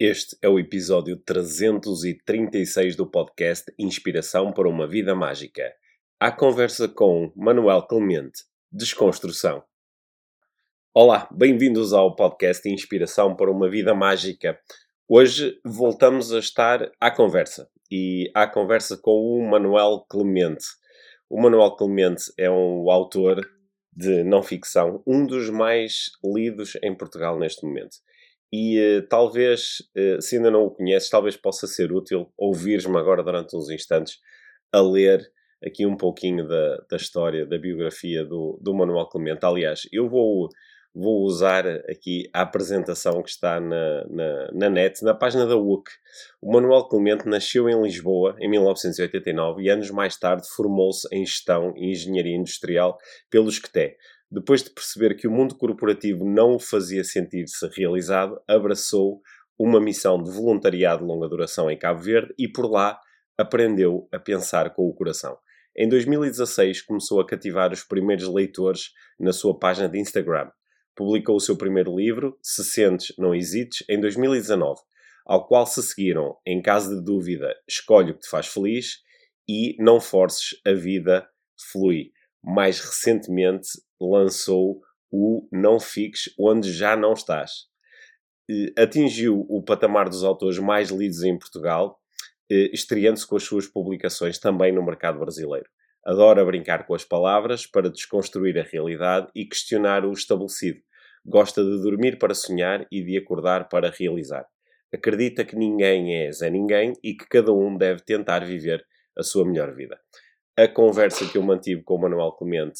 Este é o episódio 336 do podcast Inspiração para uma Vida Mágica. A conversa com Manuel Clemente, Desconstrução. Olá, bem-vindos ao podcast Inspiração para uma Vida Mágica. Hoje voltamos a estar à conversa e à conversa com o Manuel Clemente. O Manuel Clemente é um autor de não ficção, um dos mais lidos em Portugal neste momento e uh, talvez, uh, se ainda não o conheces, talvez possa ser útil ouvires-me agora durante uns instantes a ler aqui um pouquinho da, da história, da biografia do, do Manuel Clemente. Aliás, eu vou, vou usar aqui a apresentação que está na, na, na net, na página da UC. O Manuel Clemente nasceu em Lisboa em 1989 e anos mais tarde formou-se em Gestão e Engenharia Industrial pelo SCTE depois de perceber que o mundo corporativo não o fazia sentir-se realizado, abraçou uma missão de voluntariado de longa duração em Cabo Verde e por lá aprendeu a pensar com o coração. Em 2016 começou a cativar os primeiros leitores na sua página de Instagram. Publicou o seu primeiro livro, Se Sentes, Não Hesites, em 2019, ao qual se seguiram, em caso de dúvida, Escolhe o que te faz feliz e Não Forces, a Vida Flui. Mais recentemente, lançou o Não Fiques Onde Já Não Estás. Atingiu o patamar dos autores mais lidos em Portugal, estreando-se com as suas publicações também no mercado brasileiro. Adora brincar com as palavras para desconstruir a realidade e questionar o estabelecido. Gosta de dormir para sonhar e de acordar para realizar. Acredita que ninguém é Zé Ninguém e que cada um deve tentar viver a sua melhor vida. A conversa que eu mantive com o Manuel Clemente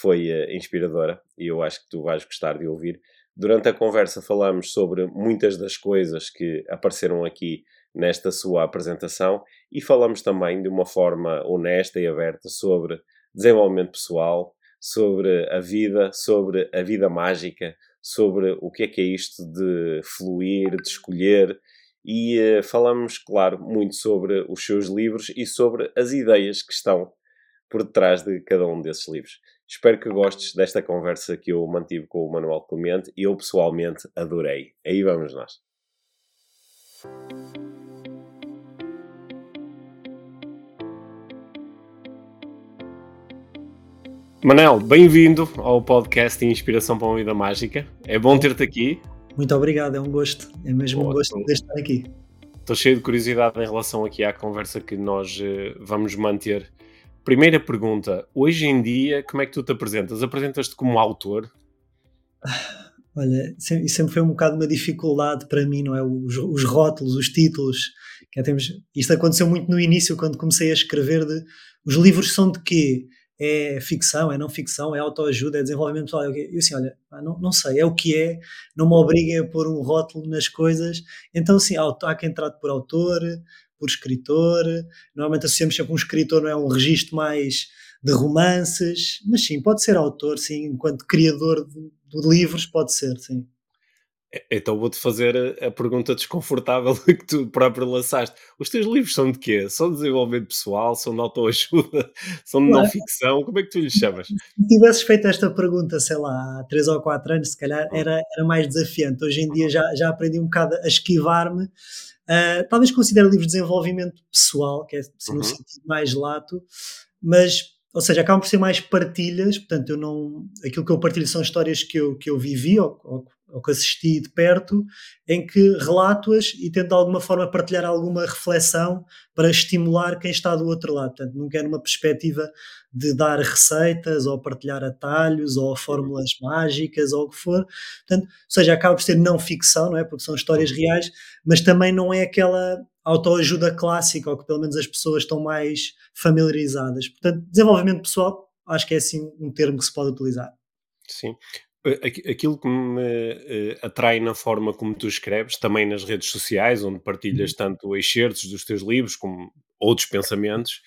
foi uh, inspiradora e eu acho que tu vais gostar de ouvir. Durante a conversa falamos sobre muitas das coisas que apareceram aqui nesta sua apresentação e falamos também de uma forma honesta e aberta sobre desenvolvimento pessoal, sobre a vida, sobre a vida mágica, sobre o que é que é isto de fluir, de escolher e uh, falamos, claro, muito sobre os seus livros e sobre as ideias que estão por detrás de cada um desses livros. Espero que gostes desta conversa que eu mantive com o Manuel Clemente e eu pessoalmente adorei. Aí vamos nós. Manel, bem-vindo ao podcast Inspiração para uma Vida Mágica. É bom ter-te aqui. Muito obrigado, é um gosto. É mesmo um gosto de estar aqui. Estou cheio de curiosidade em relação aqui à conversa que nós uh, vamos manter Primeira pergunta: hoje em dia, como é que tu te apresentas? Apresentas-te como autor? Olha, isso sempre foi um bocado uma dificuldade para mim, não é? Os, os rótulos, os títulos. Que é, temos, isto aconteceu muito no início, quando comecei a escrever. De, os livros são de quê? É ficção, é não ficção, é autoajuda, é desenvolvimento pessoal. Eu assim, olha, não, não sei, é o que é, não me obriguem a pôr um rótulo nas coisas. Então, sim, há quem trate por autor, por escritor. Normalmente associamos sempre um escritor, não é um registro mais de romances, mas sim, pode ser autor, sim, enquanto criador de, de livros, pode ser, sim. Então vou-te fazer a, pergunta desconfortável que tu próprio lançaste. Os teus livros são de quê? São de desenvolvimento pessoal? São de autoajuda? São de não ficção? Como é que tu lhes chamas? Se tivesses feito esta pergunta, sei lá, há 3 ou 4 anos, se calhar hum. era, era mais desafiante. Hoje em dia já, já aprendi um bocado a esquivar-me Uh, talvez considere livros de desenvolvimento pessoal, que é assim, uhum. no sentido mais lato, mas, ou seja, acabam por ser mais partilhas, portanto, eu não. Aquilo que eu partilho são histórias que eu, que eu vivi ou, ou, ou que assisti de perto, em que relato-as e tento de alguma forma partilhar alguma reflexão para estimular quem está do outro lado. Portanto, nunca é numa perspectiva de dar receitas ou partilhar atalhos ou fórmulas mágicas ou o que for. Portanto, ou seja, acaba por ser não ficção, não é? Porque são histórias reais, mas também não é aquela autoajuda clássica ou que pelo menos as pessoas estão mais familiarizadas. Portanto, desenvolvimento pessoal, acho que é assim um termo que se pode utilizar. Sim. Aquilo que me uh, atrai na forma como tu escreves, também nas redes sociais, onde partilhas uhum. tanto excertos dos teus livros como outros pensamentos,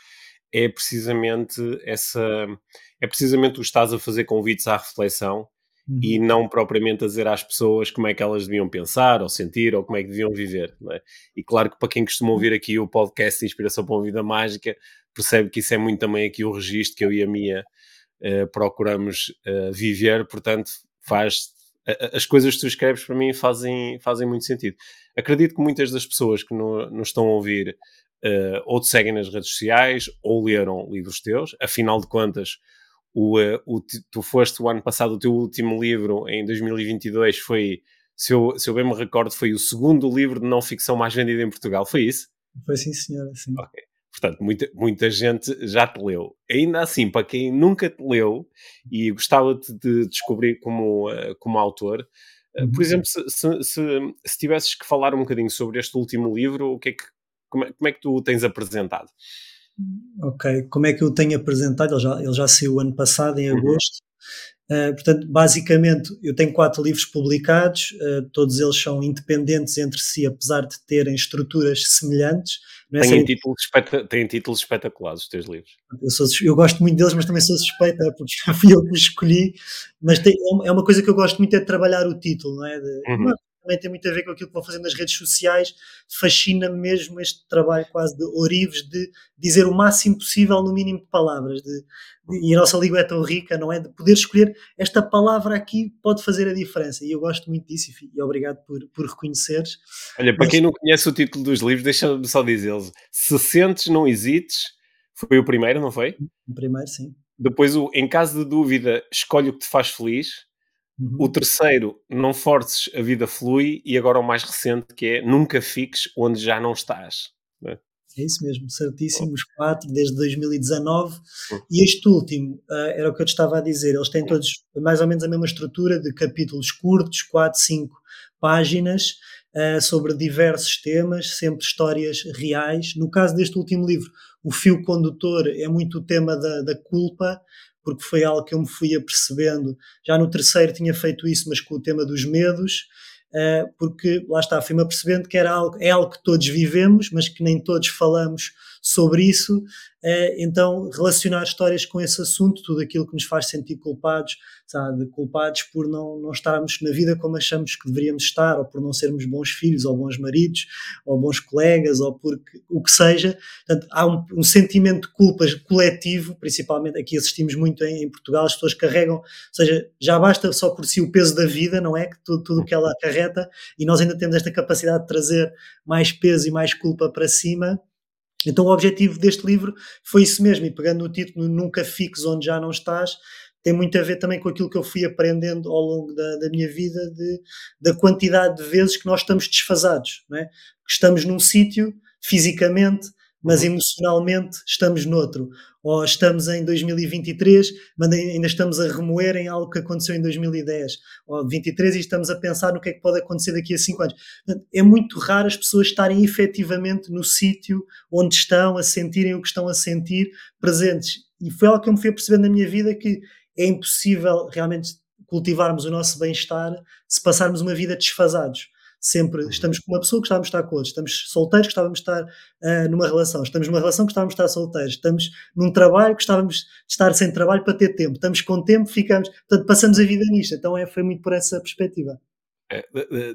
é precisamente essa é precisamente o estás a fazer convites à reflexão uhum. e não propriamente a dizer às pessoas como é que elas deviam pensar ou sentir ou como é que deviam viver. É? E claro que para quem costuma ouvir aqui o podcast Inspiração para uma Vida Mágica, percebe que isso é muito também aqui o registro que eu e a Mia uh, procuramos uh, viver, portanto faz as coisas que tu escreves para mim fazem, fazem muito sentido. Acredito que muitas das pessoas que no, nos estão a ouvir uh, ou te seguem nas redes sociais ou leram livros teus, afinal de contas, o, o, tu foste o ano passado, o teu último livro em 2022 foi, se eu, se eu bem me recordo, foi o segundo livro de não ficção mais vendido em Portugal, foi isso? Foi sim, senhora, sim. Ok. Portanto, muita, muita gente já te leu. Ainda assim, para quem nunca te leu e gostava -te de descobrir como, uh, como autor, uh, por uhum. exemplo, se, se, se, se, tivesses que falar um bocadinho sobre este último livro, o que é que, como, é, como é que tu o tens apresentado? Ok, como é que eu o tenho apresentado? Ele já, ele já saiu ano passado, em uhum. Uh, portanto, basicamente, eu tenho quatro livros publicados, uh, todos eles são independentes entre si, apesar de terem estruturas semelhantes. É têm, títulos têm títulos espetaculares os teus livros. Eu, sou, eu, gosto muito deles, mas também sou suspeita, porque já fui eu que os escolhi. Mas tem, é uma coisa que eu gosto muito é de trabalhar o título, não é? De, uhum também tem muito a ver com aquilo que vou fazendo nas redes sociais. Fascina-me mesmo este trabalho quase de Orives de dizer o máximo possível no mínimo de palavras. De, de, e a nossa língua é tão rica, não é? De poder escolher esta palavra aqui pode fazer a diferença. E eu gosto muito disso e, e obrigado por, por reconheceres. Olha, para Mas, quem não conhece o título dos livros, deixa-me só dizer-los. Se sentes, não hesites. Foi o primeiro, não foi? O primeiro, sim. Depois, o Em caso de dúvida, escolhe o que te faz feliz Uhum. O terceiro, não forces, a vida flui. E agora o mais recente, que é nunca fiques onde já não estás. É? é isso mesmo, certíssimo. Os quatro, desde 2019. Uhum. E este último, uh, era o que eu te estava a dizer, eles têm todos mais ou menos a mesma estrutura de capítulos curtos, 4, 5 páginas, uh, sobre diversos temas, sempre histórias reais. No caso deste último livro, o fio condutor é muito o tema da, da culpa, porque foi algo que eu me fui apercebendo. Já no terceiro tinha feito isso, mas com o tema dos medos, uh, porque lá está, fui-me apercebendo que era algo, é algo que todos vivemos, mas que nem todos falamos sobre isso. Uh, então, relacionar histórias com esse assunto, tudo aquilo que nos faz sentir culpados, sabe, culpados por não, não estarmos na vida como achamos que deveríamos estar, ou por não sermos bons filhos, ou bons maridos, ou bons colegas, ou por o que seja. Portanto, há um, um sentimento de culpa coletivo, principalmente aqui assistimos muito em, em, Portugal, as pessoas carregam, ou seja, já basta só por si o peso da vida, não é? Que tudo, tudo que ela acarreta, e nós ainda temos esta capacidade de trazer mais peso e mais culpa para cima. Então, o objetivo deste livro foi isso mesmo, e pegando no título Nunca Fiques Onde Já Não Estás, tem muito a ver também com aquilo que eu fui aprendendo ao longo da, da minha vida, de, da quantidade de vezes que nós estamos desfasados, não é? que estamos num sítio fisicamente, mas uhum. emocionalmente estamos noutro. Ou estamos em 2023, mas ainda estamos a remoer em algo que aconteceu em 2010. Ou 23 e estamos a pensar no que é que pode acontecer daqui a 5 anos. É muito raro as pessoas estarem efetivamente no sítio onde estão, a sentirem o que estão a sentir, presentes. E foi algo que eu me fui percebendo na minha vida que é impossível realmente cultivarmos o nosso bem-estar se passarmos uma vida desfasados. Sempre estamos com uma pessoa que estávamos estar com outra, estamos solteiros que estávamos estar uh, numa relação, estamos numa relação que estávamos estar solteiros, estamos num trabalho que estávamos de estar sem trabalho para ter tempo, estamos com tempo, ficamos, portanto, passamos a vida nisto. Então é, foi muito por essa perspectiva. É,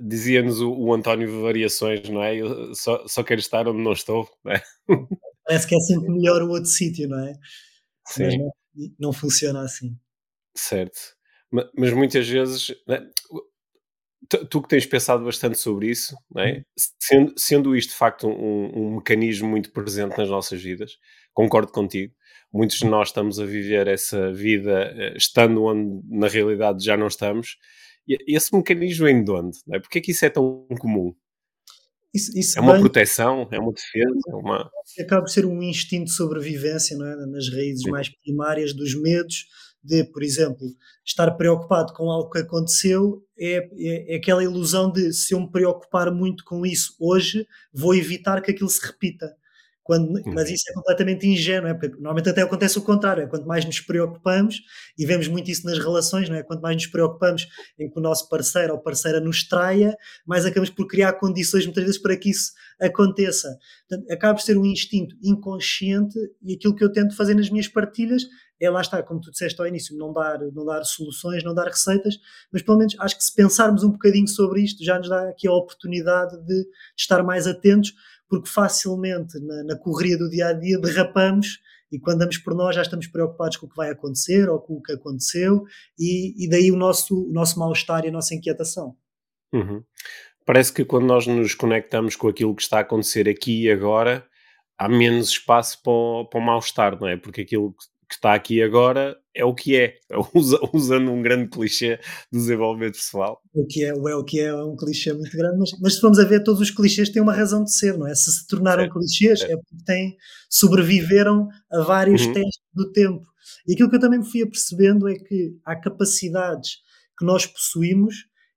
Dizia-nos o, o, António Variações, não é? Eu só, só quero estar onde não estou, não é? Parece que é sempre melhor o outro sítio, não é? Sim. Mas não, não funciona assim. Certo. Mas, muitas vezes, tu, que tens pensado bastante sobre isso, né, uhum. sendo, sendo isto de facto um, um, mecanismo muito presente nas nossas vidas, concordo contigo. Muitos de uhum. nós estamos a viver essa vida eh, estando onde na realidade já não estamos. E esse mecanismo vem de onde? Né? Porquê é que isso é tão comum? Isso, isso é uma bem, proteção, é uma defesa, é uma... Acaba por ser um instinto de sobrevivência, não é? Nas raízes Sim. mais primárias dos medos, de, por exemplo, estar preocupado com algo que aconteceu é, é, é, aquela ilusão de se eu me preocupar muito com isso hoje, vou evitar que aquilo se repita. Quando, uhum. mas isso é completamente ingênuo, é? porque normalmente até acontece o contrário, é quanto mais nos preocupamos, e vemos muito isso nas relações, não é? quanto mais nos preocupamos em que o nosso parceiro ou parceira nos traia, mais acabamos por criar condições muitas vezes para que isso aconteça. Portanto, acaba por ser um instinto inconsciente e aquilo que eu tento fazer nas minhas partilhas é lá está, como tu disseste ao início, não dar, não dar soluções, não dar receitas, mas pelo menos acho que se pensarmos um bocadinho sobre isto já nos dá aqui a oportunidade de estar mais atentos, porque facilmente na, na correria do dia a dia derrapamos e quando damos por nós já estamos preocupados com o que vai acontecer ou com o que aconteceu e, e daí o nosso, o nosso mal-estar e a nossa inquietação. Uhum. Parece que quando nós nos conectamos com aquilo que está a acontecer aqui e agora, há menos espaço para o, para o mal-estar, não é? Porque aquilo que está aqui agora é o que é, usando um grande clichê do desenvolvimento pessoal. O que é, é o que é, é um clichê muito grande, mas, mas se formos a ver, todos os clichês têm uma razão de ser, não é? Se se tornaram certo, clichês certo. é porque têm, sobreviveram a vários uhum. testes do tempo. E aquilo que eu também me fui apercebendo é que há capacidades que nós possuímos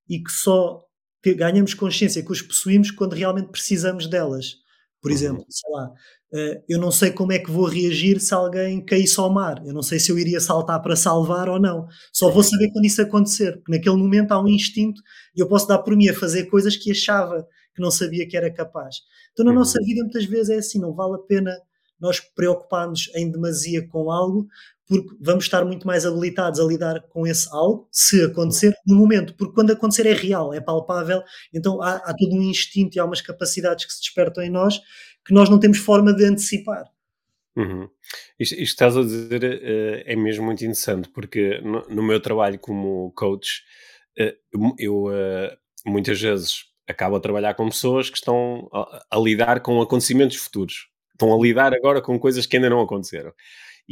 e que só ganhamos consciência que os possuímos quando realmente precisamos delas. Por uhum. exemplo, sei lá, eu não sei como é que vou reagir se alguém caísse ao mar. Eu não sei se eu iria saltar para salvar ou não. Só vou saber quando isso acontecer, porque naquele momento há um instinto e eu posso dar por mim a fazer coisas que achava que não sabia que era capaz. Então, na uhum. nossa vida, muitas vezes é assim: não vale a pena nós preocuparmos em demasia com algo, porque vamos estar muito mais habilitados a lidar com esse algo, se acontecer, no momento, porque quando acontecer é real, é palpável, então há, há todo um instinto e há umas capacidades que se despertam em nós que nós não temos forma de antecipar. Uhum. Isto, isto que estás a dizer uh, é mesmo muito interessante, porque no, no meu trabalho como coach, uh, eu uh, muitas vezes acabo a trabalhar com pessoas que estão a, a lidar com acontecimentos futuros, estão a lidar agora com coisas que ainda não aconteceram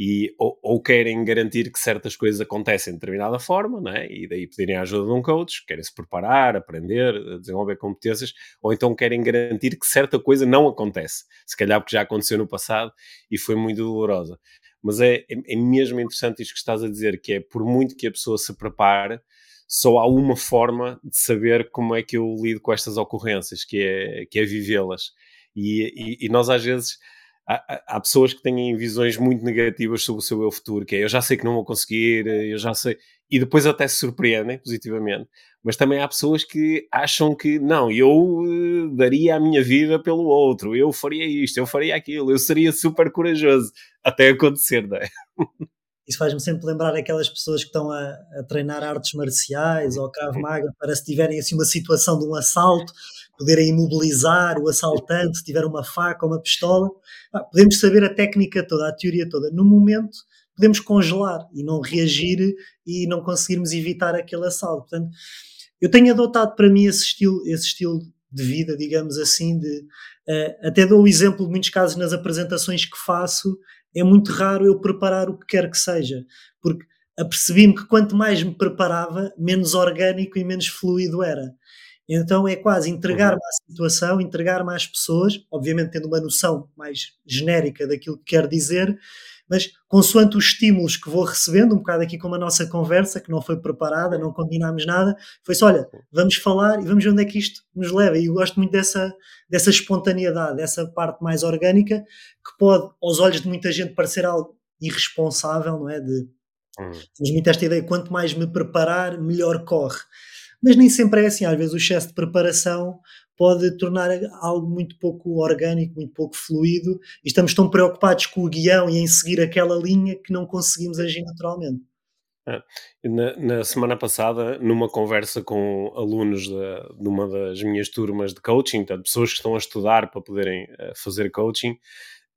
e ou, ou, querem garantir que certas coisas acontecem de determinada forma, né? e daí pedirem a ajuda de um coach, querem se preparar, aprender, desenvolver competências, ou então querem garantir que certa coisa não acontece, se calhar porque já aconteceu no passado e foi muito dolorosa. Mas é, é, é mesmo interessante isto que estás a dizer, que é por muito que a pessoa se prepare, só há uma forma de saber como é que eu lido com estas ocorrências, que é, que é vivê-las. E, e, e nós às vezes há, há, pessoas que têm visões muito negativas sobre o seu eu futuro, que é eu já sei que não vou conseguir, eu já sei, e depois até se surpreendem positivamente. Mas também há pessoas que acham que não, eu uh, daria a minha vida pelo outro, eu faria isto, eu faria aquilo, eu seria super corajoso até acontecer, não é? Isso faz-me sempre lembrar aquelas pessoas que estão a, a treinar artes marciais ou Krav Maga para se tiverem assim uma situação de um assalto, poderem imobilizar o assaltante, se tiver uma faca ou uma pistola. Podemos saber a técnica toda, a teoria toda. No momento, podemos congelar e não reagir e não conseguirmos evitar aquele assalto. Portanto, eu tenho adotado para mim esse estilo, esse estilo de vida, digamos assim, de, uh, até dou o exemplo de muitos casos nas apresentações que faço, é muito raro eu preparar o que quer que seja, porque apercebi-me que quanto mais me preparava, menos orgânico e menos fluido era. Então é quase entregar-me uhum. à situação, entregar-me às pessoas, obviamente tendo uma noção mais genérica daquilo que quer dizer, mas consoante os estímulos que vou recebendo, um bocado aqui como a nossa conversa, que não foi preparada, não combinámos nada, foi só, olha, vamos falar e vamos ver onde é que isto nos leva. E eu gosto muito dessa, dessa espontaneidade, dessa parte mais orgânica, que pode, aos olhos de muita gente, parecer algo irresponsável, não é? De, hum. Temos muito esta ideia, quanto mais me preparar, melhor corre. Mas nem sempre é assim, às vezes o excesso de preparação pode tornar algo muito pouco orgânico, muito pouco fluido, e estamos tão preocupados com o guião e em seguir aquela linha que não conseguimos agir naturalmente. É. Na, na, semana passada, numa conversa com alunos de, de, uma das minhas turmas de coaching, portanto, pessoas que estão a estudar para poderem uh, fazer coaching, uh,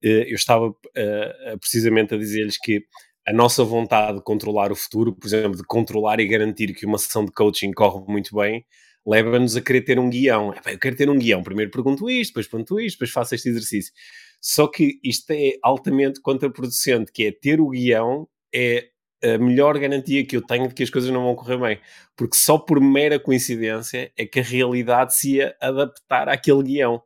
eu estava uh, precisamente a dizer-lhes que a nossa vontade de controlar o futuro, por exemplo, de controlar e garantir que uma sessão de coaching corre muito bem, leva-nos a querer ter um guião. Eu quero ter um guião. Primeiro pergunto isto, depois pergunto isto, depois faço este exercício. Só que isto é altamente contraproducente, que é ter o guião é a melhor garantia que eu tenho de que as coisas não vão correr bem. Porque só por mera coincidência é que a realidade se ia adaptar àquele guião.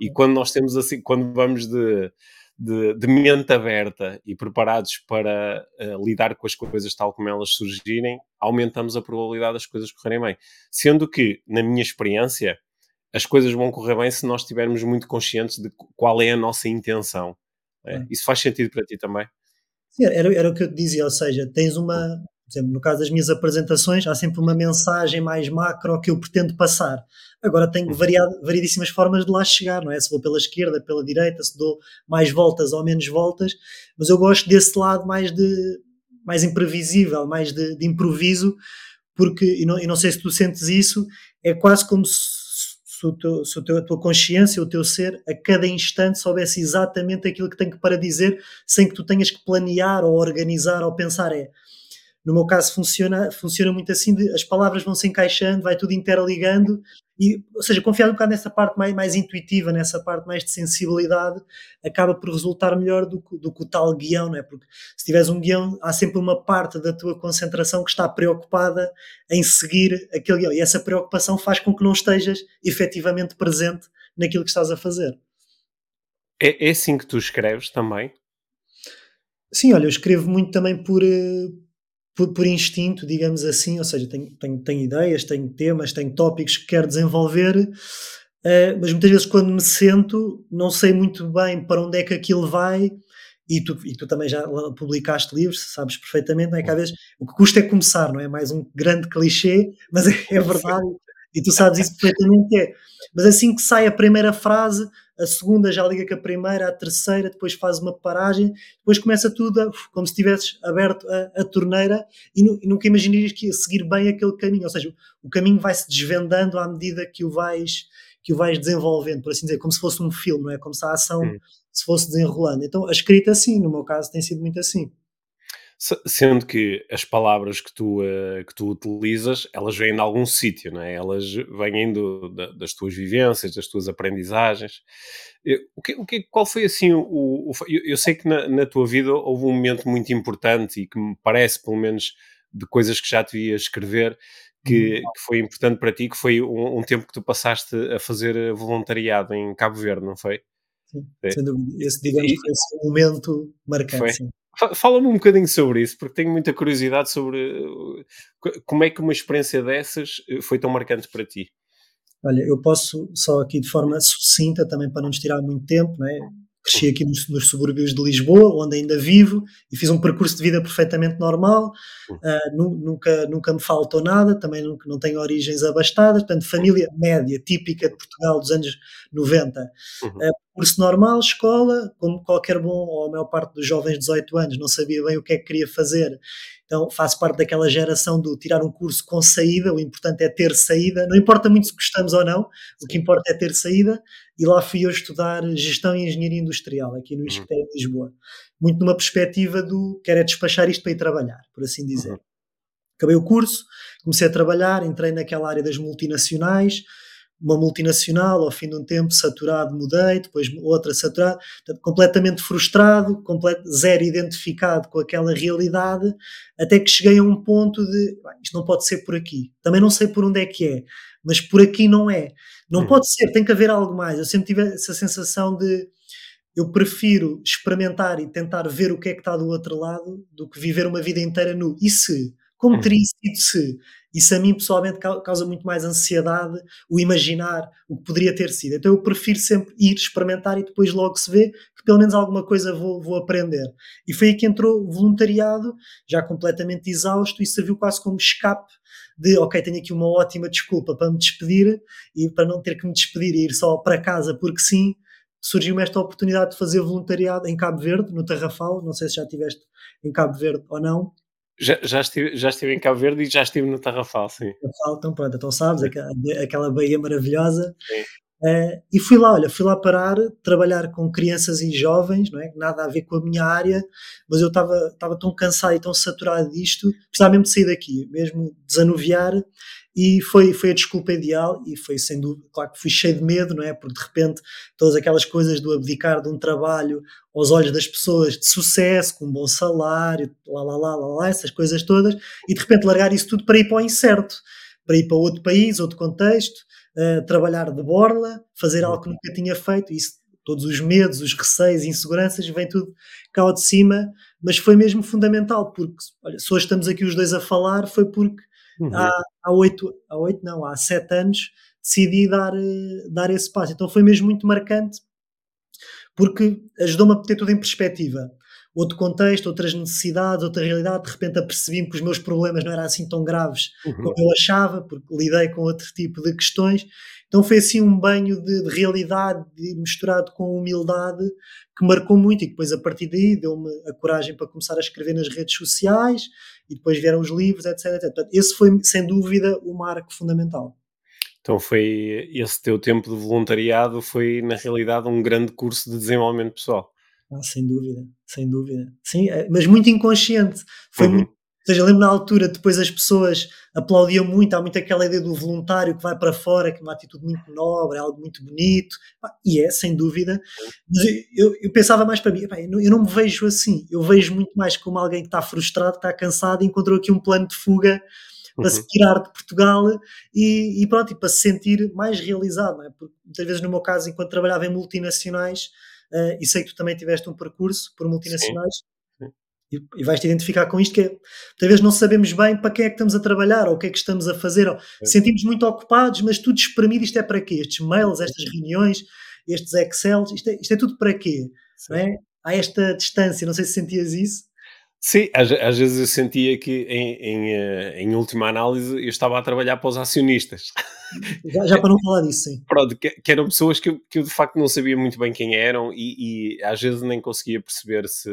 E quando nós temos assim, quando vamos de de, de mente aberta e preparados para uh, lidar com as coisas tal como elas surgirem, aumentamos a probabilidade das coisas correrem bem. Sendo que, na minha experiência, as coisas vão correr bem se nós estivermos muito conscientes de qual é a nossa intenção. É? Isso faz sentido para ti também? Sim, era, era o que eu te dizia, ou seja, tens uma, exemplo, no caso das minhas apresentações, há sempre uma mensagem mais macro que eu pretendo passar. Agora tenho uhum. variado, variedíssimas formas de lá chegar, não é? Se vou pela esquerda, pela direita, se dou mais voltas ou menos voltas, mas eu gosto desse lado mais de mais imprevisível, mais de, de improviso, porque, e não, e não sei se tu sentes isso, é quase como se, se, o teu, se o teu, a tua consciência, o teu ser, a cada instante soubesse exatamente aquilo que tem que para dizer, sem que tu tenhas que planear ou organizar ou pensar. É, no meu caso funciona, funciona muito assim, de, as palavras vão se encaixando, vai tudo interligando, e, ou seja, confiar um bocado nessa parte mais, mais intuitiva, nessa parte mais de sensibilidade, acaba por resultar melhor do, do que o tal guião, não é? Porque se tiveres um guião, há sempre uma parte da tua concentração que está preocupada em seguir aquele guião, e essa preocupação faz com que não estejas efetivamente presente naquilo que estás a fazer. É, é assim que tu escreves também? Sim, olha, eu escrevo muito também por, eh, por, por, instinto, digamos assim, ou seja, tenho, tenho, tenho, ideias, tenho temas, tenho tópicos que quero desenvolver, uh, mas muitas vezes quando me sento não sei muito bem para onde é que aquilo vai e tu, e tu também já publicaste livros, sabes perfeitamente, não é? Que às vezes o que custa é começar, não é? Mais um grande clichê, mas é, é verdade, e tu sabes isso perfeitamente é. Mas assim que sai a primeira frase, a segunda já liga com a primeira, a terceira, depois faz uma paragem, depois começa tudo a, como se tivesses aberto a, a torneira e, nu, e, nunca imaginarias que ia seguir bem aquele caminho, ou seja, o caminho vai se desvendando à medida que o vais que o vais desenvolvendo, por assim dizer, como se fosse um filme, não é? Como se a ação hum. se fosse desenrolando. Então a escrita, sim, no meu caso, tem sido muito assim. Sendo que as palavras que tu, uh, que tu utilizas, elas vêm de algum sítio, não é? Elas vêm do, da, das tuas vivências, das tuas aprendizagens. O que, o que, qual foi assim o... o eu, sei que na, na, tua vida houve um momento muito importante e que me parece, pelo menos, de coisas que já te ia escrever, que, uhum. que, foi importante para ti, que foi um, um, tempo que tu passaste a fazer voluntariado em Cabo Verde, não foi? Sim, é. sem dúvida. Esse, digamos, foi esse momento marcante, foi? Fala-me um bocadinho sobre isso, porque tenho muita curiosidade sobre uh, como é que uma experiência dessas uh, foi tão marcante para ti. Olha, eu posso só aqui de forma sucinta, também para não nos tirar muito tempo, não é? Cresci aqui nos, nos, subúrbios de Lisboa, onde ainda vivo, e fiz um percurso de vida perfeitamente normal, uh, nunca, nunca me faltou nada, também nunca, não tenho origens abastadas, portanto, família média, típica de Portugal dos anos 90. Uhum. Uh, percurso normal, escola, como qualquer bom, ou a maior parte dos jovens de 18 anos, não sabia bem o que é que queria fazer, então faço parte daquela geração do tirar um curso com saída, o importante é ter saída, não importa muito se gostamos ou não, o que importa é ter saída, e lá fui eu estudar Gestão e Engenharia Industrial, aqui no ISCTE uhum. de Lisboa. Muito numa perspectiva do quero é despachar isto para ir trabalhar, por assim dizer. Uhum. Acabei o curso, comecei a trabalhar, entrei naquela área das multinacionais, uma multinacional, ao fim de um tempo saturado, mudei, depois outra saturada, completamente frustrado, complet, zero identificado com aquela realidade, até que cheguei a um ponto de isto não pode ser por aqui. Também não sei por onde é que é, mas por aqui não é. Não hum. pode ser, tem que haver algo mais. Eu sempre tive essa sensação de eu prefiro experimentar e tentar ver o que é que está do outro lado do que viver uma vida inteira nu. E se? Como hum. teria sido se? Isso a mim pessoalmente causa muito mais ansiedade o imaginar o que poderia ter sido. Então eu prefiro sempre ir experimentar e depois logo se vê que pelo menos alguma coisa vou, vou aprender. E foi aí que entrou o voluntariado, já completamente exausto, e serviu quase como escape de ok, tenho aqui uma ótima desculpa para me despedir e para não ter que me despedir e ir só para casa porque sim, surgiu-me esta oportunidade de fazer voluntariado em Cabo Verde, no Tarrafal, não sei se já estiveste em Cabo Verde ou não, já, já, estive, já estive em Cabo Verde e já estive no Tarrafal, sim. Tarrafal, então pronto, então sabes, aquela, aquela baía maravilhosa. Sim. Uh, e fui lá, olha, fui lá parar, trabalhar com crianças e jovens, não é? Nada a ver com a minha área, mas eu estava tão cansado e tão saturado disto, precisava mesmo de sair daqui, mesmo desanuviar, e foi, foi a desculpa ideal e foi sem dúvida, claro que fui cheio de medo, não é? Porque de repente todas aquelas coisas do abdicar de um trabalho aos olhos das pessoas de sucesso, com um bom salário, lá, lá, lá, lá, lá, essas coisas todas, e de repente largar isso tudo para ir para o incerto, para ir para outro país, outro contexto, uh, trabalhar de borla, fazer algo que nunca tinha feito, isso, todos os medos, os receios, inseguranças, vem tudo cá ao de cima, mas foi mesmo fundamental, porque olha, se hoje estamos aqui os dois a falar, foi porque Uhum. Há, há oito, há oito não, há sete anos decidi dar, eh, dar esse passo. Então foi mesmo muito marcante porque ajudou-me a ter tudo em perspectiva. Outro contexto, outras necessidades, outra realidade. De repente apercebi-me que os meus problemas não eram assim tão graves uhum. como eu achava, porque lidei com outro tipo de questões. Então foi assim um banho de, de realidade de, misturado com humildade que marcou muito e depois a partir daí deu-me a coragem para começar a escrever nas redes sociais e depois vieram os livros, etc. etc. Portanto, esse foi sem dúvida o marco fundamental. Então foi esse teu tempo de voluntariado foi na realidade um grande curso de desenvolvimento pessoal. Ah, sem dúvida, sem dúvida. Sim, eh, mas muito inconsciente. Foi Uhum. muito, ou seja, lembro na altura, depois as pessoas aplaudiam muito, há muito aquela ideia do voluntário que vai para fora, que é uma atitude muito nobre, é algo muito bonito, e é, sem dúvida. Mas eu, eu- pensava mais para mim, "Epá, eu, não, eu não me vejo assim, eu vejo muito mais como alguém que está frustrado, que está cansado e encontrou aqui um plano de fuga para se Uhum. tirar de Portugal e, e pronto, e para se sentir mais realizado, não é? Porque muitas vezes no meu caso, enquanto trabalhava em multinacionais, eh, e sei que tu também tiveste um percurso por Sim, multinacionais, sim. e, e vais-te identificar com isto, que é, vezes não sabemos bem para quem é que estamos a trabalhar, ou o que é que estamos a fazer, ou É. sentimos muito ocupados, mas tudo espremido, isto é para quê? Estes mails, estas reuniões, estes Excels, isto é, isto é tudo para quê? Sim. Não é? Há esta distância, não sei se sentias isso. Sim, às, às vezes eu sentia que, em, em, eh, em última análise, eu estava a trabalhar para os acionistas. Já, já para não falar disso, sim. Pronto, que, que eram pessoas que eu, que eu de facto não sabia muito bem quem eram e, e às vezes nem conseguia perceber se,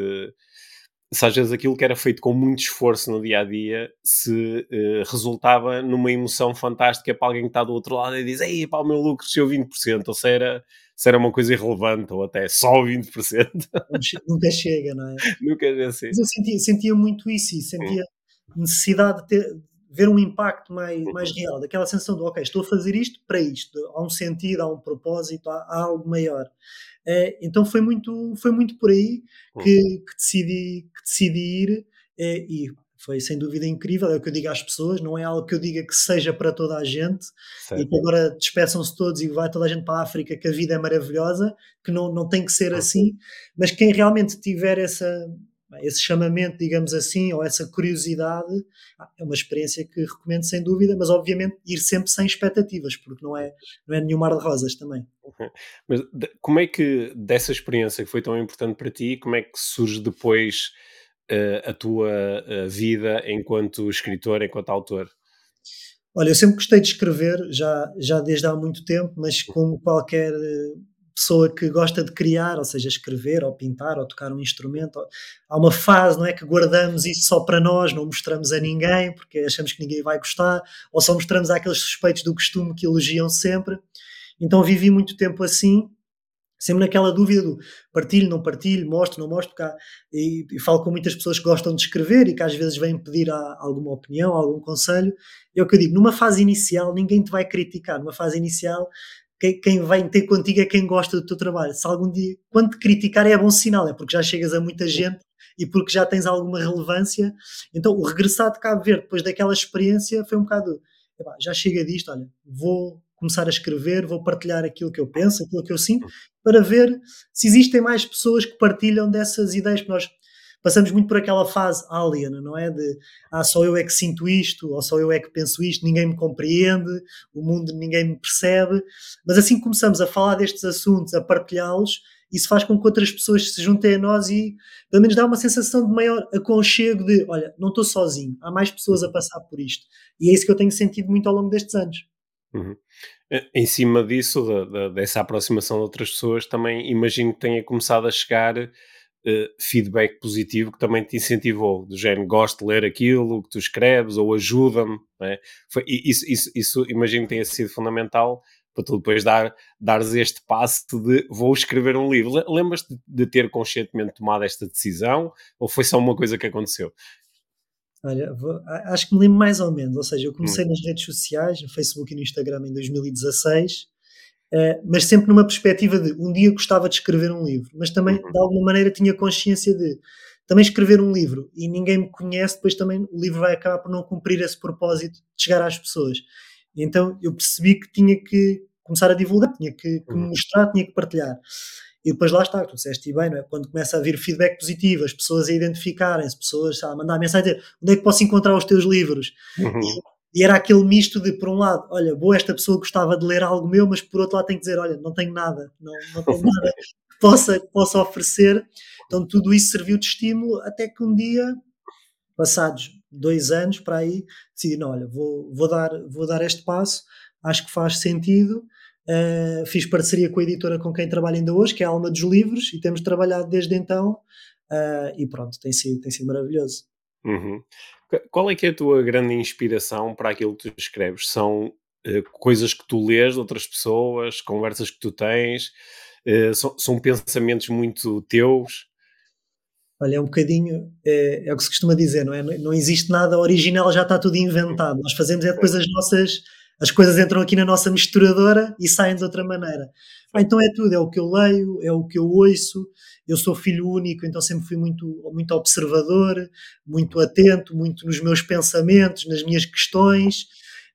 se às vezes aquilo que era feito com muito esforço no dia a dia se eh, resultava numa emoção fantástica para alguém que está do outro lado e diz: Ei, pá, o meu lucro cresceu 20%, ou se era, se era uma coisa irrelevante, ou até só 20%. Não che- Nunca chega, não é? Nunca é assim. Mas eu sentia, sentia muito isso e sentia necessidade de ter, ver um impacto mais, mais real, daquela sensação de, ok, estou a fazer isto para isto, há um sentido, há um propósito, há, há algo maior. Eh, então foi muito, foi muito por aí que, que decidi, que decidi ir eh, e foi sem dúvida incrível, é o que eu digo às pessoas, não é algo que eu diga que seja para toda a gente e Certo. que agora despeçam-se todos e vai toda a gente para a África, que a vida é maravilhosa, que não, não tem que ser assim, mas quem realmente tiver essa, esse chamamento, digamos assim, ou essa curiosidade, é uma experiência que recomendo sem dúvida, mas obviamente ir sempre sem expectativas, porque não é, não é nenhum mar de rosas também. Mas como é que, dessa experiência que foi tão importante para ti, como é que surge depois eh, a tua eh, vida enquanto escritor, enquanto autor? Olha, eu sempre gostei de escrever, já, já desde há muito tempo, mas como qualquer eh, pessoa que gosta de criar, ou seja, escrever, ou pintar, ou tocar um instrumento, há uma fase, não é, que guardamos isso só para nós, não mostramos a ninguém, porque achamos que ninguém vai gostar, ou só mostramos àqueles suspeitos do costume que elogiam sempre. Então vivi muito tempo assim, sempre naquela dúvida do partilho, não partilho, mostro, não mostro, cá, e, e falo com muitas pessoas que gostam de escrever e que às vezes vêm pedir a- alguma opinião, algum conselho. É o que eu digo, numa fase inicial ninguém te vai criticar, numa fase inicial quem, quem vai ter contigo é quem gosta do teu trabalho. Se algum dia, quando te criticar é bom sinal, é porque já chegas a muita gente e porque já tens alguma relevância. Então o regressar de Cabo Verde depois daquela experiência foi um bocado, "Epá, já chega disto, olha, vou começar a escrever, vou partilhar aquilo que eu penso, aquilo que eu sinto, para ver se existem mais pessoas que partilham dessas ideias que nós passamos muito por aquela fase alien, não é? De ah, só eu é que sinto isto, ou só eu é que penso isto, ninguém me compreende, o mundo ninguém me percebe. Mas assim que começamos a falar destes assuntos, a partilhá-los, isso faz com que outras pessoas se juntem a nós e pelo menos dá uma sensação de maior aconchego de olha, não estou sozinho, há mais pessoas a passar por isto. E é isso que eu tenho sentido muito ao longo destes anos. Uhum. Eh, Em cima disso, dessa aproximação de outras pessoas, também imagino que tenha começado a chegar eh, feedback positivo que também te incentivou, do género, gosto de ler aquilo que tu escreves, ou ajuda-me, é? Isso, isso, isso imagino que tenha sido fundamental para tu depois dar, dares este passo de vou escrever um livro. Le- Lembras-te de, ter conscientemente tomado esta decisão, ou foi só uma coisa que aconteceu? Olha, vou- acho que me lembro mais ou menos. Ou seja, eu comecei Hum. nas redes sociais, no Facebook e no Instagram em 2016, eh, mas sempre numa perspectiva de um dia gostava de escrever um livro, mas também Uhum. de alguma maneira tinha consciência de também escrever um livro e ninguém me conhece, depois também o livro vai acabar por não cumprir esse propósito de chegar às pessoas. E então eu percebi que tinha que começar a divulgar, tinha que, que Uhum. mostrar, tinha que partilhar. E depois lá está, tu disseste e bem, não é? Quando começa a vir feedback positivo, as pessoas a identificarem-se, pessoas a mandar mensagem a dizer onde é que posso encontrar os teus livros? Uhum. E era aquele misto de, por um lado, olha, boa, esta pessoa gostava de ler algo meu, mas por outro lado tem que dizer, olha, não tenho nada, não, não tenho nada que possa, que possa oferecer. Então tudo isso serviu de estímulo até que um dia, passados dois anos para aí, decidi, não, olha, vou, vou, dar, vou dar este passo, acho que faz sentido. Uh, fiz parceria com a editora com quem trabalho ainda hoje, que é a Alma dos Livros, e temos trabalhado desde então, uh, e pronto, tem sido, tem sido maravilhoso. Uhum. Qu- Qual é que é a tua grande inspiração para aquilo que tu escreves? São uh, coisas que tu lês de outras pessoas, conversas que tu tens, uh, são, são, pensamentos muito teus? Olha, é um bocadinho, é, é, o que se costuma dizer, não é? Não existe nada original, já está tudo inventado. Nós fazemos é depois as nossas, as coisas entram aqui na nossa misturadora e saem de outra maneira. Então é tudo, é o que eu leio, é o que eu ouço. Eu sou filho único, então sempre fui muito, muito observador, muito atento, muito nos meus pensamentos, nas minhas questões.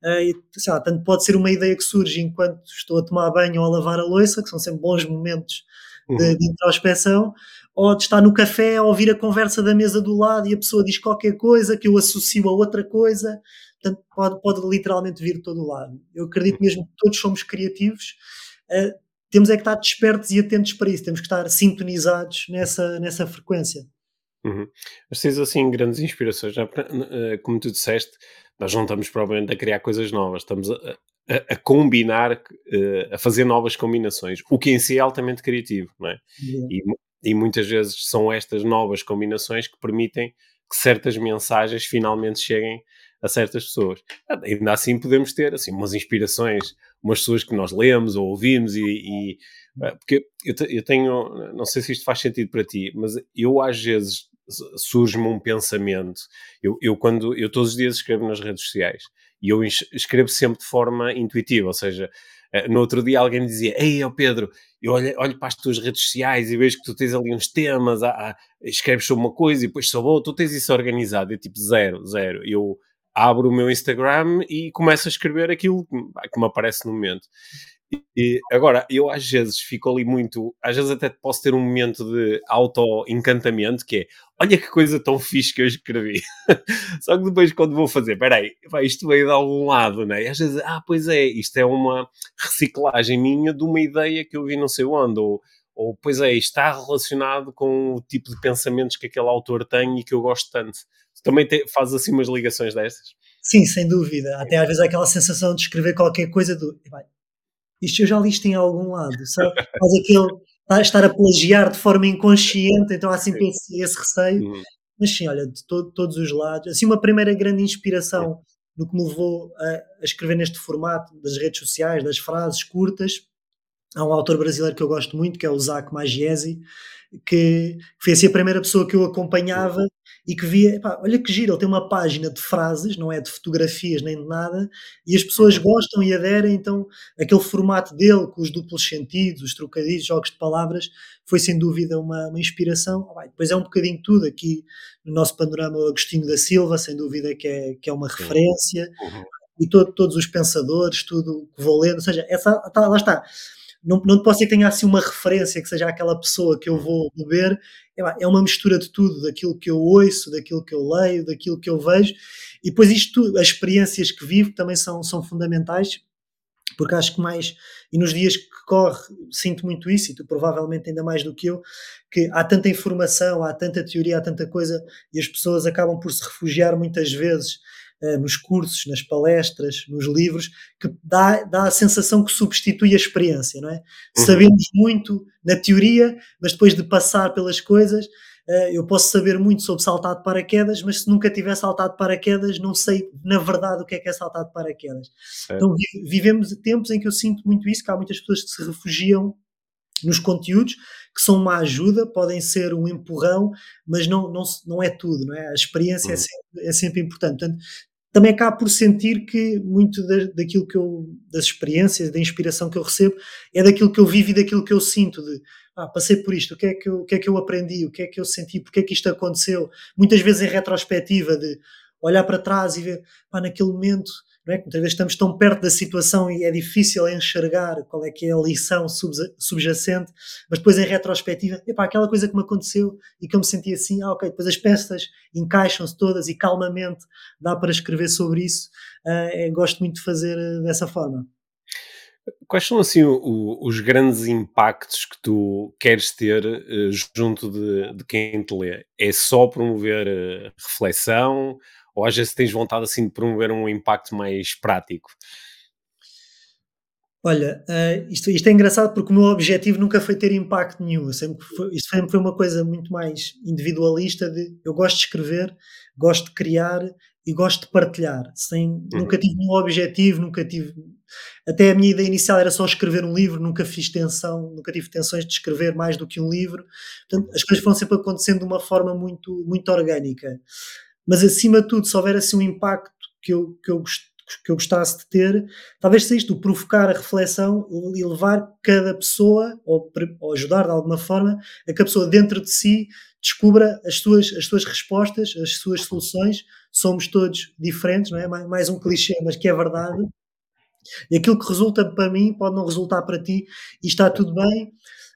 Uh, e, lá, tanto pode ser uma ideia que surge enquanto estou a tomar banho ou a lavar a louça, que são sempre bons momentos de, uhum. de introspeção, ou de estar no café a ouvir a conversa da mesa do lado e a pessoa diz qualquer coisa que eu associo a outra coisa. Portanto, pode, pode literalmente vir de todo lado. Eu acredito uhum. mesmo que todos somos criativos. Uh, temos é que estar despertos e atentos para isso, temos que estar sintonizados nessa, nessa frequência. Uhum. Mas tens assim grandes inspirações, eh, como tu disseste, nós não estamos provavelmente a criar coisas novas, estamos a, a, a combinar, eh, a fazer novas combinações, o que em si é altamente criativo, não é? Uhum. E, e muitas vezes são estas novas combinações que permitem que certas mensagens finalmente cheguem a certas pessoas. Ainda assim podemos ter assim, umas inspirações, umas pessoas que nós lemos ou ouvimos e, e eh, porque eu, eu, tenho, não sei se isto faz sentido para ti, mas eu às vezes surge-me um pensamento, eu, eu quando, eu todos os dias escrevo nas redes sociais e eu escrevo sempre de forma intuitiva, ou seja, eh, no outro dia alguém me dizia, ei, Pedro, eu olho, olho para as tuas redes sociais e vejo que tu tens ali uns temas, há, há, escreves sobre uma coisa e depois sobre outra, tu tens isso organizado, eu tipo zero, zero, eu abro o meu Instagram e começo a escrever aquilo que me aparece no momento. E, agora, eu às vezes fico ali muito, às vezes até posso ter um momento de auto-encantamento que é, olha que coisa tão fixe que eu escrevi. Só que depois quando vou fazer, peraí, vai, isto veio de algum lado, né? E às vezes, ah, pois é, isto é uma reciclagem minha de uma ideia que eu vi não sei onde, ou, ou pois é, está relacionado com o tipo de pensamentos que aquele autor tem e que eu gosto tanto. Também te, faz assim umas ligações destas? Sim, sem dúvida. Até às vezes aquela sensação de escrever qualquer coisa do isto eu já li isto em algum lado, sabe? Faz aquele estar a plagiar de forma inconsciente, então há sempre esse, esse receio. Uhum. Mas sim, olha, de to, todos os lados. Assim, uma primeira grande inspiração no que me levou a, a, escrever neste formato das redes sociais, das frases curtas. Há um autor brasileiro que eu gosto muito, que é o Zac Magiesi, que foi assim a primeira pessoa que eu acompanhava e que via, epá, olha que giro, ele tem uma página de frases, não é de fotografias nem de nada, e as pessoas uhum. gostam e aderem, então aquele formato dele, com os duplos sentidos, os trocadilhos, jogos de palavras, foi sem dúvida uma, uma inspiração. Ah, depois é um bocadinho tudo aqui no nosso panorama, o Agostinho da Silva, sem dúvida que é, que é uma referência, uhum. e todo, todos os pensadores, tudo que vou lendo, ou seja, essa, tá, lá está não, não posso dizer que tenha assim uma referência que seja aquela pessoa que eu vou beber, é, é uma mistura de tudo, daquilo que eu ouço, daquilo que eu leio, daquilo que eu vejo, e depois isto, as experiências que vivo também são, são fundamentais, porque acho que mais, e nos dias que corre, sinto muito isso, e tu provavelmente ainda mais do que eu, que há tanta informação, há tanta teoria, há tanta coisa, e as pessoas acabam por se refugiar muitas vezes nos cursos, nas palestras, nos livros, que dá, dá a sensação que substitui a experiência, não é? Uhum. Sabemos muito na teoria, mas depois de passar pelas coisas, uh, eu posso saber muito sobre saltar de paraquedas, mas se nunca tiver saltado de paraquedas, não sei na verdade o que é que é saltar de paraquedas. É. Então vivemos tempos em que eu sinto muito isso, que há muitas pessoas que se refugiam nos conteúdos, que são uma ajuda, podem ser um empurrão, mas não, não, não é tudo, não é? A experiência é uhum. é, sempre, é sempre importante. Portanto, também acabo por sentir que muito da, daquilo que eu, das experiências, da inspiração que eu recebo, é daquilo que eu vivo e daquilo que eu sinto, de ah, passei por isto, o que, é que eu, o que é que eu aprendi, o que é que eu senti, porque é que isto aconteceu, muitas vezes em retrospectiva, de olhar para trás e ver, ah, naquele momento não é? Muitas vezes estamos tão perto da situação e é difícil enxergar qual é que é a lição subjacente, mas depois em retrospectiva, epá, aquela coisa que me aconteceu e que eu me senti assim, ah ok, depois as peças encaixam-se todas e calmamente dá para escrever sobre isso, uh, gosto muito de fazer uh, dessa forma. Quais são assim o, os grandes impactos que tu queres ter uh, junto de, de, quem te lê? É só promover uh, reflexão ou às vezes tens vontade assim de promover um impacto mais prático? Olha, uh, isto, isto, é engraçado porque o meu objetivo nunca foi ter impacto nenhum. Sempre foi, isto sempre foi uma coisa muito mais individualista de eu gosto de escrever, gosto de criar e gosto de partilhar. Sem, uhum. Nunca tive nenhum objetivo, nunca tive Até a minha ideia inicial era só escrever um livro, nunca fiz tensão, nunca tive tensões de escrever mais do que um livro. Portanto, as coisas foram sempre acontecendo de uma forma muito, muito orgânica. Mas acima de tudo, se houver assim um impacto que eu, que eu, que eu gostasse de ter, talvez seja isto, provocar a reflexão e levar cada pessoa, ou, ou ajudar de alguma forma, a que a pessoa dentro de si descubra as suas, as suas respostas, as suas soluções. Somos todos diferentes, não é? Mais, mais um clichê, mas que é verdade. E aquilo que resulta para mim pode não resultar para ti e está tudo bem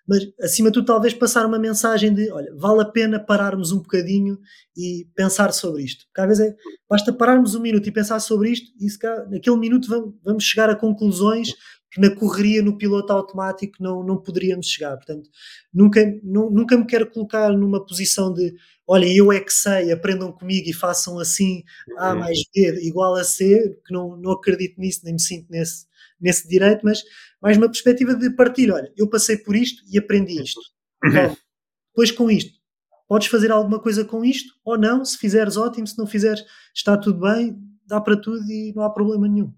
mas acima de tudo, talvez passar uma mensagem de: olha, vale a pena pararmos um bocadinho e pensar sobre isto. Porque às vezes é, basta pararmos um minuto e pensar sobre isto, e se cá, naquele minuto vamos, vamos chegar a conclusões que na correria, no piloto automático, não, não poderíamos chegar. Portanto, nunca, nu, nunca me quero colocar numa posição de olha, eu é que sei, aprendam comigo e façam assim, A uhum. mais B igual a C, que não, não acredito nisso, nem me sinto nesse, nesse direito, mas mais uma perspectiva de partilha. Olha, eu passei por isto e aprendi isto. Então, depois com isto, podes fazer alguma coisa com isto ou não. Se fizeres, ótimo. Se não fizeres, está tudo bem, dá para tudo e não há problema nenhum.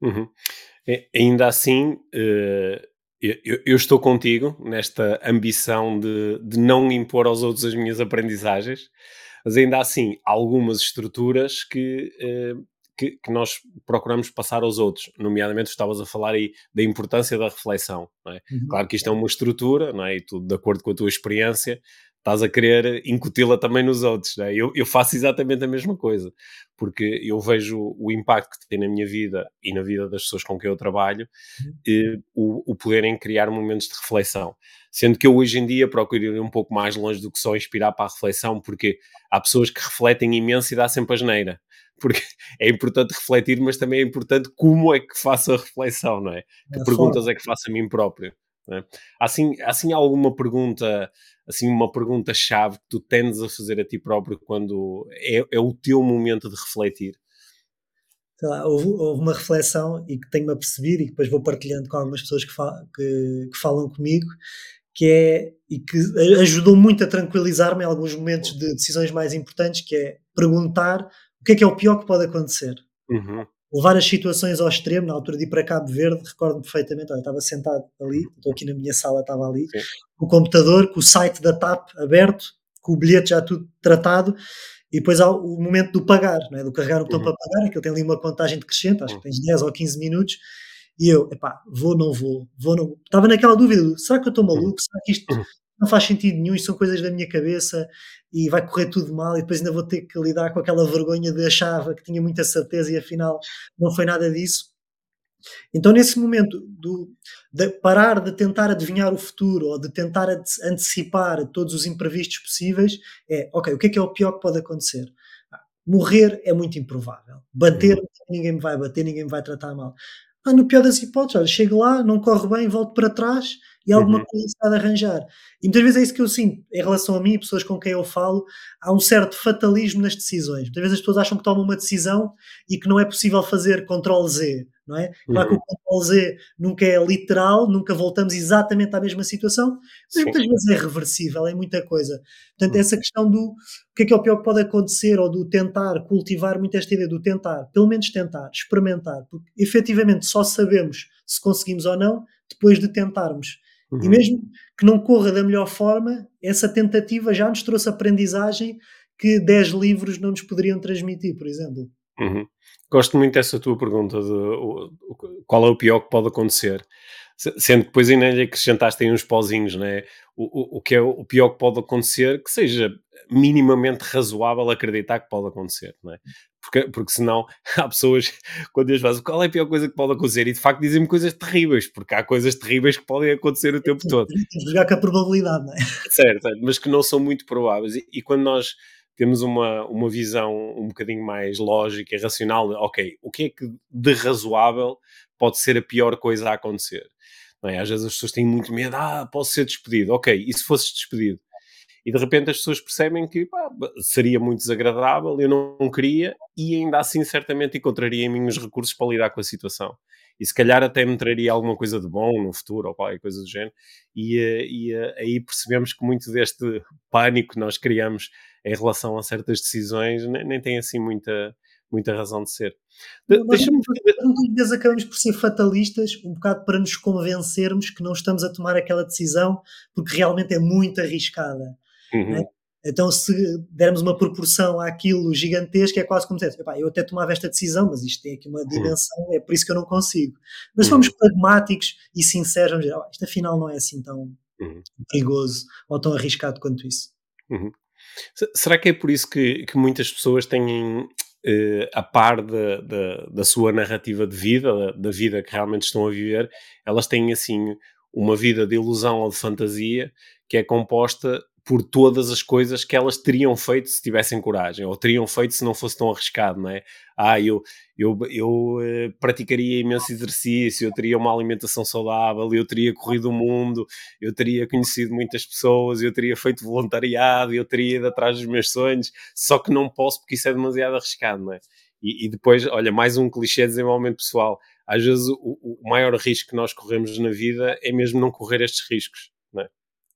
Uhum. E, ainda assim, uh, eu, eu, estou contigo nesta ambição de, de não impor aos outros as minhas aprendizagens, mas ainda assim, algumas estruturas que uh, que, que, nós procuramos passar aos outros, nomeadamente estavas a falar aí da importância da reflexão. É? Uhum. Claro que isto é uma estrutura, não é? e tu, de acordo com a tua experiência, estás a querer incuti-la também nos outros. É? Eu, eu, faço exatamente a mesma coisa, porque eu vejo o impacto que tem na minha vida e na vida das pessoas com quem eu trabalho, uhum. e, o, o poderem criar momentos de reflexão. Sendo que eu hoje em dia procuro ir um pouco mais longe do que só inspirar para a reflexão, porque há pessoas que refletem imenso e dá sempre a geneira porque é importante refletir, mas também é importante como é que faço a reflexão, não é? Que é perguntas forma. é que faço a mim próprio. É? Assim, assim alguma pergunta, assim uma pergunta-chave que tu tendes a fazer a ti próprio quando é, é o teu momento de refletir? Lá, houve, houve, uma reflexão e que tenho-me a perceber e que depois vou partilhando com algumas pessoas que, fal, que, que falam comigo, que é e que ajudou muito a tranquilizar-me em alguns momentos de decisões mais importantes, que é perguntar o que é que é o pior que pode acontecer? Uhum. Levar as situações ao extremo, na altura de ir para Cabo Verde, recordo-me perfeitamente, olha, estava sentado ali, estou aqui na minha sala, estava ali, Sim. com o computador, com o site da TAP aberto, com o bilhete já tudo tratado, e depois há o momento do pagar, não é? do carregar o botão uhum. para pagar, aquilo tem ali uma contagem decrescente, acho que tens 10 ou 15 minutos, e eu, epá, vou, não vou, vou, não vou. Estava naquela dúvida, será que eu estou maluco? Será que isto uhum. Não faz sentido nenhum? Isto são coisas da minha cabeça? e vai correr tudo mal e depois ainda vou ter que lidar com aquela vergonha de achava que tinha muita certeza e afinal não foi nada disso. Então, nesse momento do, de parar de tentar adivinhar o futuro ou de tentar antecipar todos os imprevistos possíveis, é ok, o que é que é o pior que pode acontecer? Ah, morrer é muito improvável. Bater, uhum. ninguém me vai bater, ninguém me vai tratar mal. Ah, no pior das hipóteses, olha, chego lá, não corre bem, volto para trás e alguma uhum. coisa se há de arranjar. E muitas vezes é isso que eu sinto em relação a mim e pessoas com quem eu falo. Há um certo fatalismo nas decisões. Muitas vezes as pessoas acham que tomam uma decisão e que não é possível fazer Ctrl-Z, não é? Claro uhum. que o Ctrl-Z nunca é literal, nunca voltamos exatamente à mesma situação, mas muitas vezes é reversível, é muita coisa. Portanto, uhum. essa questão do o que é que é o pior que pode acontecer ou do tentar, cultivar muito esta ideia do tentar, pelo menos tentar, experimentar, porque efetivamente só sabemos se conseguimos ou não depois de tentarmos. Uhum. E mesmo que não corra da melhor forma, essa tentativa já nos trouxe aprendizagem que 10 livros não nos poderiam transmitir, por exemplo. Uhum. Gosto muito dessa tua pergunta de qual é o pior que pode acontecer. Sendo que depois ainda lhe acrescentaste aí uns pozinhos, né? O, o, o que é o pior que pode acontecer, que seja minimamente razoável acreditar que pode acontecer, não é? Porque, porque senão há pessoas, quando eles fazem qual é a pior coisa que pode acontecer, e de facto dizem-me coisas terríveis, porque há coisas terríveis que podem acontecer o tempo todo. Jogar com a probabilidade, não é? Certo, mas que não são muito prováveis. E, e, quando nós temos uma, uma visão um bocadinho mais lógica e racional, ok, o que é que de razoável pode ser a pior coisa a acontecer? É? Às vezes as pessoas têm muito medo, ah, posso ser despedido. Ok, e se fosses despedido? E de repente as pessoas percebem que pá, seria muito desagradável, eu não, queria e ainda assim certamente encontraria em mim os recursos para lidar com a situação. E se calhar até me traria alguma coisa de bom no futuro ou qualquer coisa do género. E, eh, e eh, aí percebemos que muito deste pânico que nós criamos em relação a certas decisões nem, nem tem assim muita, muita razão de ser. De, Deixa-me. Muitas vezes acabamos por ser fatalistas, um bocado para nos convencermos que não estamos a tomar aquela decisão porque realmente é muito arriscada. Uhum. Né? Então, se dermos uma proporção àquilo gigantesco, é quase como dizer, eu até tomava esta decisão, mas isto tem aqui uma dimensão, uhum. é por isso que eu não consigo. Mas uhum. formos pragmáticos e sinceros, vamos dizer, oh, isto afinal não é assim tão uhum. perigoso ou tão arriscado quanto isso. Uhum. Será que é por isso que, que muitas pessoas têm, Uh, a par da, da, da, sua narrativa de vida, da, da, vida que realmente estão a viver, elas têm assim uma vida de ilusão ou de fantasia que é composta por todas as coisas que elas teriam feito se tivessem coragem, ou teriam feito se não fosse tão arriscado, não é? Ah, eu, eu, eu uh, praticaria imenso exercício, eu teria uma alimentação saudável, eu teria corrido o mundo, eu teria conhecido muitas pessoas, eu teria feito voluntariado, eu teria ido atrás dos meus sonhos, só que não posso porque isso é demasiado arriscado, não é? E, e depois, olha, mais um clichê de desenvolvimento pessoal. Às vezes o, o maior risco que nós corremos na vida é mesmo não correr estes riscos, não é?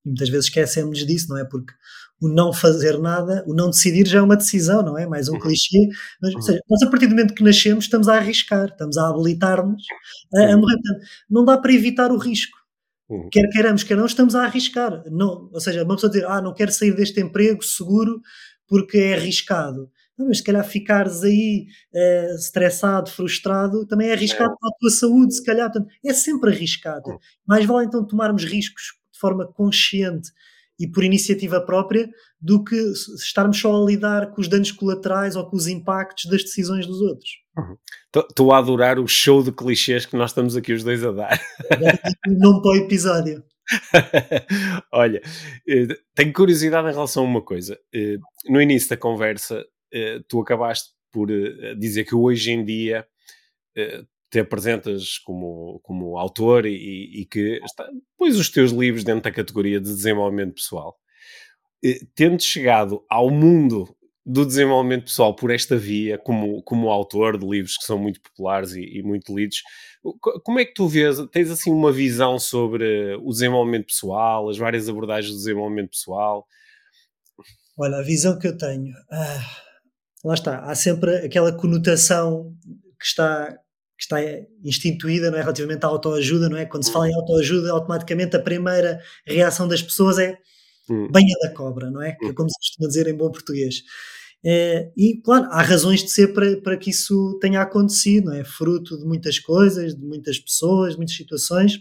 E muitas vezes esquecemos disso, não é? Porque o não fazer nada, o não decidir já é uma decisão, não é? Mais um uhum. clichê. Mas, uhum. seja, nós a partir do momento que nascemos estamos a arriscar, estamos a habilitar-nos a, a, morrer. Não dá para evitar o risco. Uhum. Quer queiramos, quer não, estamos a arriscar. Não, ou seja, uma pessoa dizer, ah, não quero sair deste emprego seguro porque é arriscado. Não, mas se calhar ficares aí uh, estressado, frustrado, também é arriscado é. para a tua saúde, se calhar. Portanto, é sempre arriscado. Uhum. Mais vale então tomarmos riscos de forma consciente e por iniciativa própria do que estarmos só a lidar com os danos colaterais ou com os impactos das decisões dos outros. Estou uhum. a adorar o show de clichês que nós estamos aqui os dois a dar. Não para o episódio. Olha, eh, tenho curiosidade em relação a uma coisa. Eh, no início da conversa, eh, tu acabaste por dizer que hoje em dia te apresentas como, como autor e, e que está, os teus livros dentro da categoria de desenvolvimento pessoal. Tendo chegado ao mundo do desenvolvimento pessoal por esta via, como, como autor de livros que são muito populares e, e, muito lidos, como é que tu vês? Tens assim uma visão sobre o desenvolvimento pessoal, as várias abordagens do desenvolvimento pessoal? Olha, a visão que eu tenho, ah, lá está, há sempre aquela conotação que está que está instituída não é, relativamente à autoajuda, não é? Quando se fala em autoajuda, automaticamente a primeira reação das pessoas é hum. banha da cobra, não é? Que é hum. como se costuma dizer em bom português. É, e, claro, há razões de ser para, para que isso tenha acontecido, não é? Fruto de muitas coisas, de muitas pessoas, de muitas situações.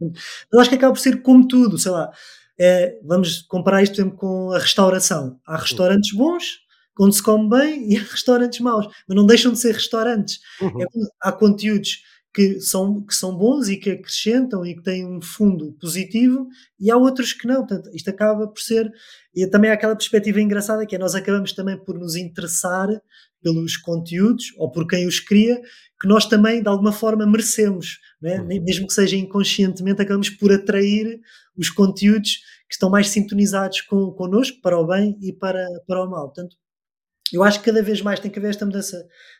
Mas acho que acaba por ser como tudo, sei lá. É, vamos comparar isto, exemplo, com a restauração. Há restaurantes bons, onde se come bem e há restaurantes maus, mas não deixam de ser restaurantes. Uhum. É, há conteúdos que são, que são bons e que acrescentam e que têm um fundo positivo, e há outros que não. Portanto, isto acaba por ser. E também há aquela perspectiva engraçada que é nós acabamos também por nos interessar pelos conteúdos ou por quem os cria, que nós também de alguma forma merecemos, é? uhum. mesmo que seja inconscientemente, acabamos por atrair os conteúdos que estão mais sintonizados com, connosco para o bem e para, para o mal. Portanto, eu acho que cada vez mais tem que haver esta mudança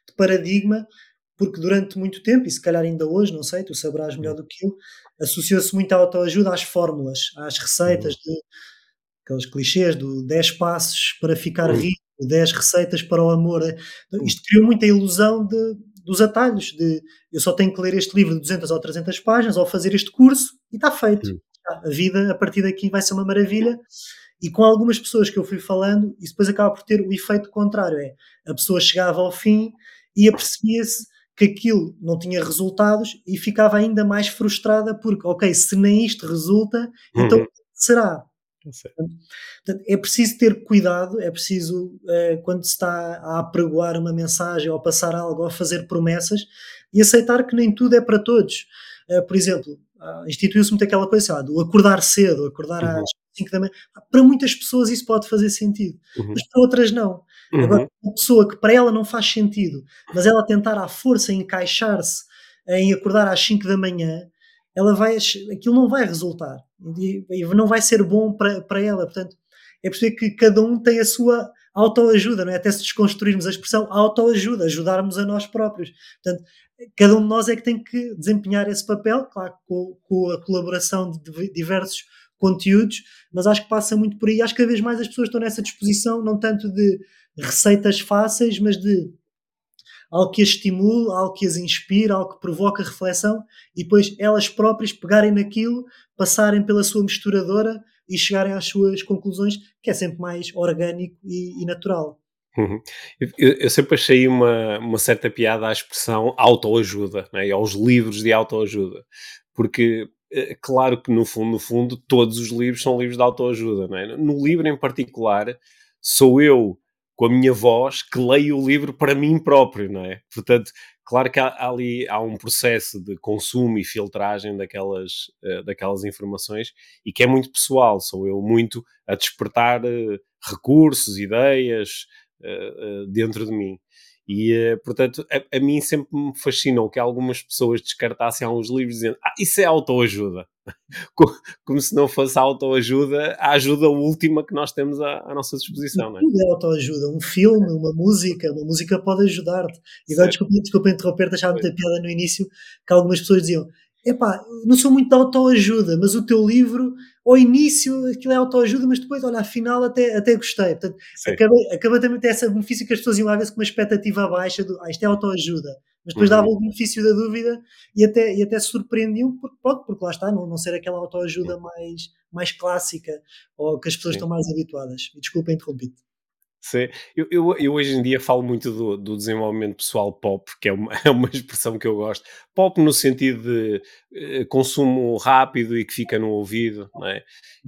de paradigma, porque durante muito tempo, e se calhar ainda hoje, não sei, tu sabrás melhor do que eu, associou-se muito a autoajuda às fórmulas, às receitas, de, aqueles clichês do 10 passos para ficar rico, 10 receitas para o amor. Isto criou muita ilusão de, dos atalhos, de eu só tenho que ler este livro de 200 ou 300 páginas ou fazer este curso e está feito. A vida a partir daqui vai ser uma maravilha e com algumas pessoas que eu fui falando, isso depois acaba por ter o efeito contrário: é a pessoa chegava ao fim e apercebia-se que aquilo não tinha resultados e ficava ainda mais frustrada porque, ok, se nem isto resulta, então uhum. será? Portanto, é preciso ter cuidado, é preciso, é, quando se está a apregoar uma mensagem ou passar algo ou fazer promessas, e aceitar que nem tudo é para todos. É, por exemplo, ah, instituiu-se muito aquela coisa, sei lá, do acordar cedo, acordar uhum. às 5 da manhã. Para muitas pessoas isso pode fazer sentido, uhum. mas para outras não. Uhum. Agora, uma pessoa que para ela não faz sentido, mas ela tentar à força encaixar-se em acordar às 5 da manhã, ela vai, aquilo não vai resultar e não vai ser bom para, para ela. Portanto, é perceber que cada um tem a sua autoajuda, não é? Até se desconstruirmos a expressão autoajuda, ajudarmos a nós próprios. Portanto, cada um de nós é que tem que desempenhar esse papel, claro, com, com a colaboração de diversos conteúdos, mas acho que passa muito por aí. Acho que cada vez mais as pessoas estão nessa disposição, não tanto de receitas fáceis, mas de algo que as estimule, algo que as inspire, algo que provoca reflexão e depois elas próprias pegarem naquilo, passarem pela sua misturadora e chegarem às suas conclusões, que é sempre mais orgânico e, e natural. Uhum. Eu, eu, sempre achei uma, uma certa piada à expressão autoajuda, né? aos livros de autoajuda, porque claro que no fundo, no fundo, todos os livros são livros de autoajuda, não é? No livro em particular, sou eu com a minha voz que leio o livro para mim próprio, não é? Portanto, claro que há, ali há um processo de consumo e filtragem daquelas, uh, daquelas informações e que é muito pessoal, sou eu muito a despertar uh, recursos, ideias dentro de mim. E, portanto, a, a, mim sempre me fascinou que algumas pessoas descartassem alguns livros dizendo ah, isso é autoajuda. como, como, se não fosse autoajuda, a ajuda última que nós temos à, à nossa disposição. Não é? Tudo é autoajuda. Um filme, uma música, uma música pode ajudar-te. E agora, desculpa, desculpa interromper, deixava muita piada no início, que algumas pessoas diziam epá, não sou muito de autoajuda, mas o teu livro, ao início aquilo é autoajuda, mas depois, olha, afinal até, até gostei. Portanto, acabei, acabei também de ter esse benefício que as pessoas iam lá ver com uma expectativa baixa do, ah, isto é autoajuda. Mas depois uhum. dava o benefício da dúvida e até, e até se surpreendiam, porque, pronto, porque lá está, não, não ser aquela autoajuda mais, mais clássica ou que as pessoas Sim. estão mais habituadas. E desculpa interromper-te. Eu, eu, eu, hoje em dia falo muito do, do, desenvolvimento pessoal pop, que é uma, é uma expressão que eu gosto. Pop no sentido de uh, consumo rápido e que fica no ouvido, não é?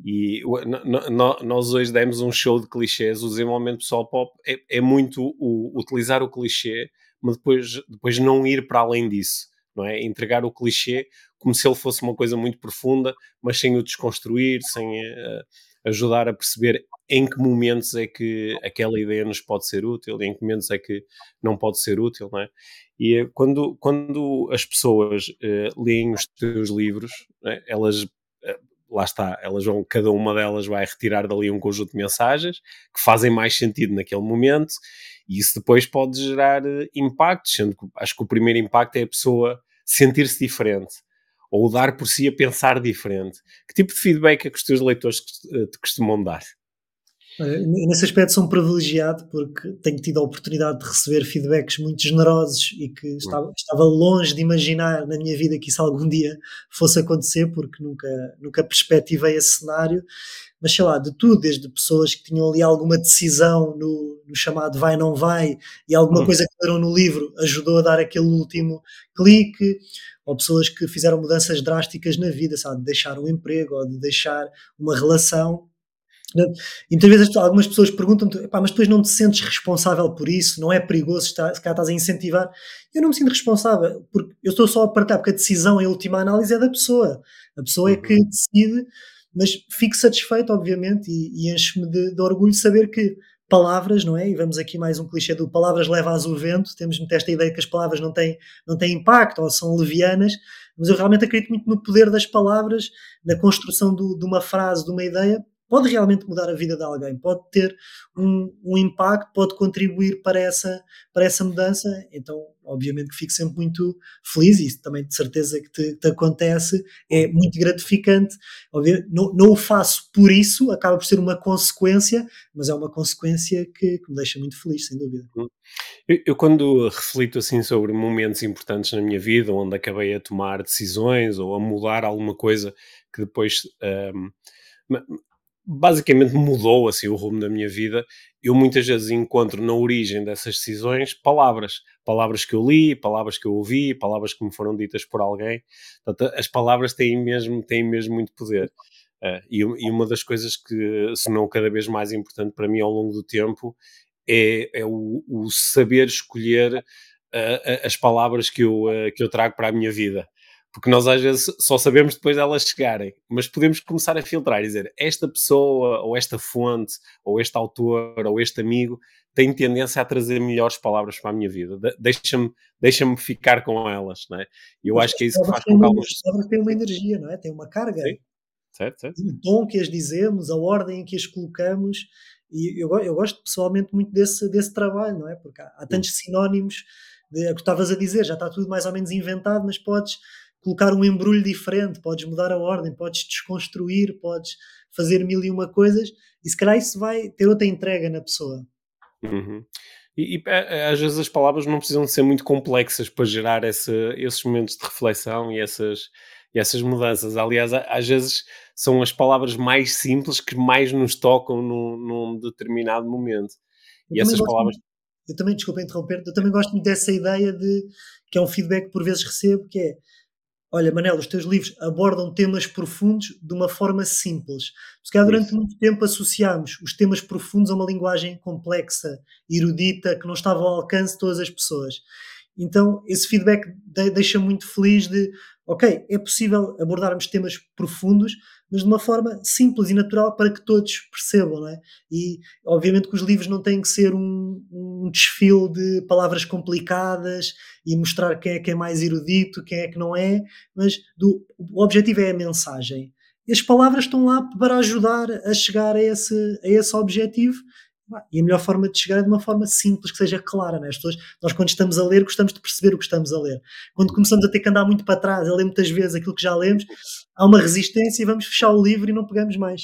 E no, no, nós hoje demos um show de clichês. O desenvolvimento pessoal pop é, é muito o, utilizar o clichê, mas depois, depois não ir para além disso, não é? Entregar o clichê como se ele fosse uma coisa muito profunda, mas sem o desconstruir, sem uh, ajudar a perceber em que momentos é que aquela ideia nos pode ser útil em que momentos é que não pode ser útil, não é? E eh, quando, quando as pessoas uh, leem os teus livros, é? elas, uh, lá está, elas vão, cada uma delas vai retirar dali um conjunto de mensagens que fazem mais sentido naquele momento e isso depois pode gerar impactos, sendo que acho que o primeiro impacto é a pessoa sentir-se diferente ou dar por si a pensar diferente. Que tipo de feedback é que os teus leitores te costumam dar? Nesse aspecto sou um privilegiado porque tenho tido a oportunidade de receber feedbacks muito generosos e que estava, estava, longe de imaginar na minha vida que isso algum dia fosse acontecer porque nunca, nunca perspectivei esse cenário. Mas sei lá, de tudo, desde pessoas que tinham ali alguma decisão no, no chamado vai não vai e alguma uhum. coisa que deram no livro ajudou a dar aquele último clique, ou pessoas que fizeram mudanças drásticas na vida, sabe, de deixar um emprego ou de deixar uma relação e muitas vezes algumas pessoas perguntam-me, mas depois não te sentes responsável por isso? Não é perigoso? Está, se calhar estás a incentivar? Eu não me sinto responsável, porque eu estou só a partilhar, porque a decisão, a última análise é da pessoa. A pessoa é que uhum. decide, mas fico satisfeito, obviamente, e, e enche-me de, de, orgulho saber que palavras, não é? E vamos aqui mais um clichê do palavras levas o vento, temos muito esta ideia que as palavras não têm, não têm impacto ou são levianas, mas eu realmente acredito muito no poder das palavras, na construção do, de uma frase, de uma ideia, pode realmente mudar a vida de alguém, pode ter um, um, impacto, pode contribuir para essa, para essa mudança. Então, obviamente que fico sempre muito feliz e isso também de certeza que te, te acontece, é muito gratificante. Não, não, o faço por isso, acaba por ser uma consequência, mas é uma consequência que, que me deixa muito feliz, sem dúvida. Hum. Eu, eu, quando reflito assim sobre momentos importantes na minha vida, onde acabei a tomar decisões ou a mudar alguma coisa que depois um, basicamente mudou assim o rumo da minha vida. Eu muitas vezes encontro na origem dessas decisões palavras, palavras que eu li, palavras que eu ouvi, palavras que me foram ditas por alguém. Portanto, as palavras têm mesmo, têm mesmo muito poder. Uh, e, e, uma das coisas que, se não cada vez mais importante para mim ao longo do tempo, é, é o, o, saber escolher uh, as palavras que eu, uh, que eu trago para a minha vida porque nós às vezes só sabemos depois delas chegarem, mas podemos começar a filtrar e dizer esta pessoa, ou esta fonte, ou este autor, ou este amigo tem tendência a trazer melhores palavras para a minha vida. Deixa-me deixa ficar com elas, não é? E eu mas acho que é isso que faz com que alguns... As palavras têm uma energia, não é? Tem uma carga. Sim. Certo, certo. O tom que as dizemos, a ordem em que as colocamos, e eu, eu gosto pessoalmente muito desse, desse trabalho, não é? Porque há, há tantos sinónimos de, é que estavas a dizer, já está tudo mais ou menos inventado, mas podes colocar um embrulho diferente, podes mudar a ordem, podes desconstruir, podes fazer mil e uma coisas, e se calhar isso vai ter outra entrega na pessoa. Uhum. E, e, às vezes as palavras não precisam de ser muito complexas para gerar esse, esses momentos de reflexão e essas, e essas mudanças. Aliás, às vezes são as palavras mais simples que mais nos tocam num, num determinado momento. Eu e essas palavras. Muito, eu também, desculpa interromper, eu também gosto muito dessa ideia de que é um feedback que por vezes recebo, que é olha, Manel, os teus livros abordam temas profundos de uma forma simples. Porque há durante Isso. muito tempo associámos os temas profundos a uma linguagem complexa, erudita, que não estava ao alcance de todas as pessoas. Então, esse feedback deixa muito feliz de, ok, é possível abordarmos temas profundos, mas de uma forma simples e natural para que todos percebam, não é? E, obviamente, que os livros não têm que ser um, um desfile de palavras complicadas e mostrar quem é que é mais erudito, quem é que não é, mas do, o objetivo é a mensagem. As palavras estão lá para ajudar a chegar a esse, a esse objetivo e a melhor forma de chegar é de uma forma simples, que seja clara. Né? As pessoas, nós, quando estamos a ler, gostamos de perceber o que estamos a ler. Quando começamos a ter que andar muito para trás, a ler muitas vezes aquilo que já lemos, há uma resistência e vamos fechar o livro e não pegamos mais.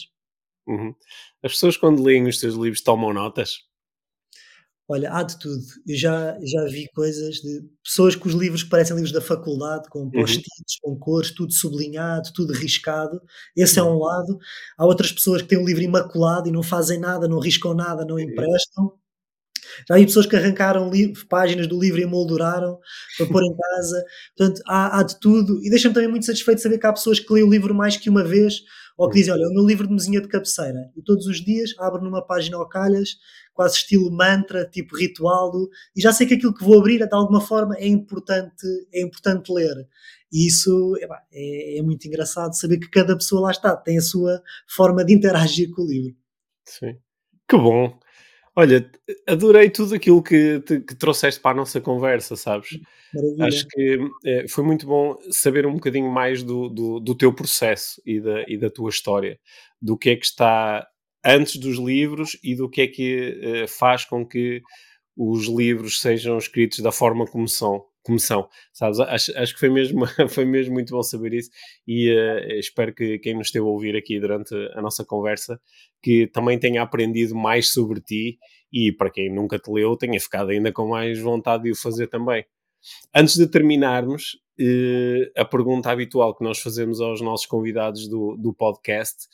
Uhum. As pessoas, quando leem os teus livros, tomam notas? Olha, há de tudo. Eu já, já vi coisas de pessoas com os livros que parecem livros da faculdade, com uhum. post-its, com cores, tudo sublinhado, tudo riscado. Esse é um uhum. lado. Há outras pessoas que têm o livro imaculado e não fazem nada, não riscam nada, não emprestam. Já vi pessoas que arrancaram páginas do livro e emolduraram para pôr em casa. Portanto, há, há de tudo. E deixa-me também muito satisfeito saber que há pessoas que leem o livro mais que uma vez ou que dizem: Olha, o meu livro de mesinha de cabeceira. E todos os dias abro numa página ao calhas quase estilo mantra, tipo ritual, do, e já sei que aquilo que vou abrir, de alguma forma, é importante, é importante ler. E isso é, é, muito engraçado saber que cada pessoa lá está, tem a sua forma de interagir com o livro. Sim. Que bom. Olha, adorei tudo aquilo que, te, que trouxeste para a nossa conversa, sabes? Maravilha. Acho que é, foi muito bom saber um bocadinho mais do, do, do teu processo e da, e da tua história, do que é que está antes dos livros e do que é que uh, faz com que os livros sejam escritos da forma como são. Como são sabes? Acho, acho que foi mesmo, foi mesmo muito bom saber isso e uh, espero que quem nos esteve a ouvir aqui durante a nossa conversa que também tenha aprendido mais sobre ti e para quem nunca te leu tenha ficado ainda com mais vontade de o fazer também. Antes de terminarmos, uh, a pergunta habitual que nós fazemos aos nossos convidados do, do podcast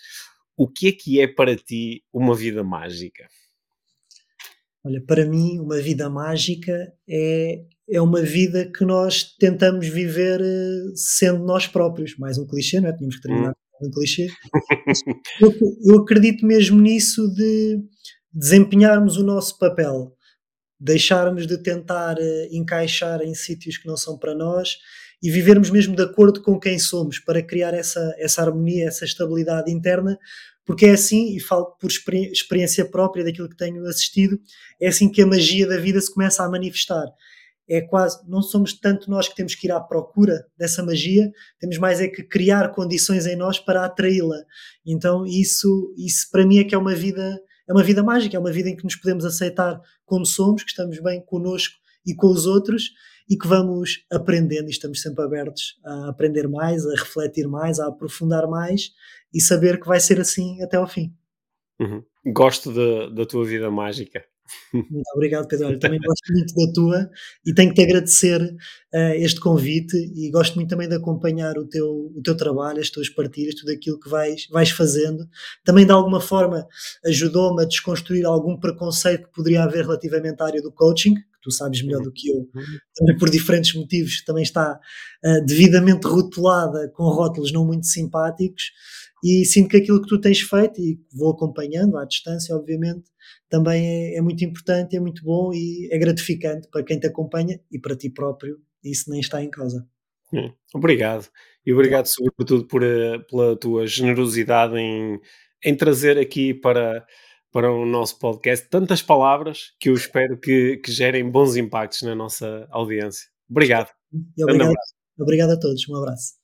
o que é que é para ti uma vida mágica? Olha, para mim, uma vida mágica é, é uma vida que nós tentamos viver eh, sendo nós próprios. Mais um clichê, não é? Tínhamos que terminar hum. Um clichê. eu, eu acredito mesmo nisso de desempenharmos o nosso papel, deixarmos de tentar uh, encaixar em sítios que não são para nós e vivermos mesmo de acordo com quem somos para criar essa, essa harmonia, essa estabilidade interna, porque é assim, e falo por experiência própria daquilo que tenho assistido, é assim que a magia da vida se começa a manifestar. É quase, não somos tanto nós que temos que ir à procura dessa magia, temos mais é que criar condições em nós para atraí-la. Então, isso, isso para mim é que é uma vida, é uma vida mágica, é uma vida em que nos podemos aceitar como somos, que estamos bem connosco e com os outros e que vamos aprendendo e estamos sempre abertos a aprender mais, a refletir mais, a aprofundar mais e saber que vai ser assim até ao fim. Uhum. Gosto de, da tua vida mágica. Muito obrigado, Pedro. Eu também gosto muito da tua e tenho que te agradecer uh, este convite e gosto muito também de acompanhar o teu, o teu trabalho, as tuas partilhas, tudo aquilo que vais, vais fazendo. Também, de alguma forma, ajudou-me a desconstruir algum preconceito que poderia haver relativamente à área do coaching, tu sabes melhor do que eu, uhum. também por diferentes motivos, também está uh, devidamente rotulada com rótulos não muito simpáticos e sinto que aquilo que tu tens feito e vou acompanhando à distância, obviamente, também é, é muito importante, é muito bom e é gratificante para quem te acompanha e para ti próprio, isso nem está em causa. Hum, obrigado. E obrigado, sobretudo, por, eh, pela tua generosidade em, em trazer aqui para, para o nosso podcast. Tantas palavras que eu espero que, que gerem bons impactos na nossa audiência. Obrigado. E obrigado, obrigado a todos. Um abraço.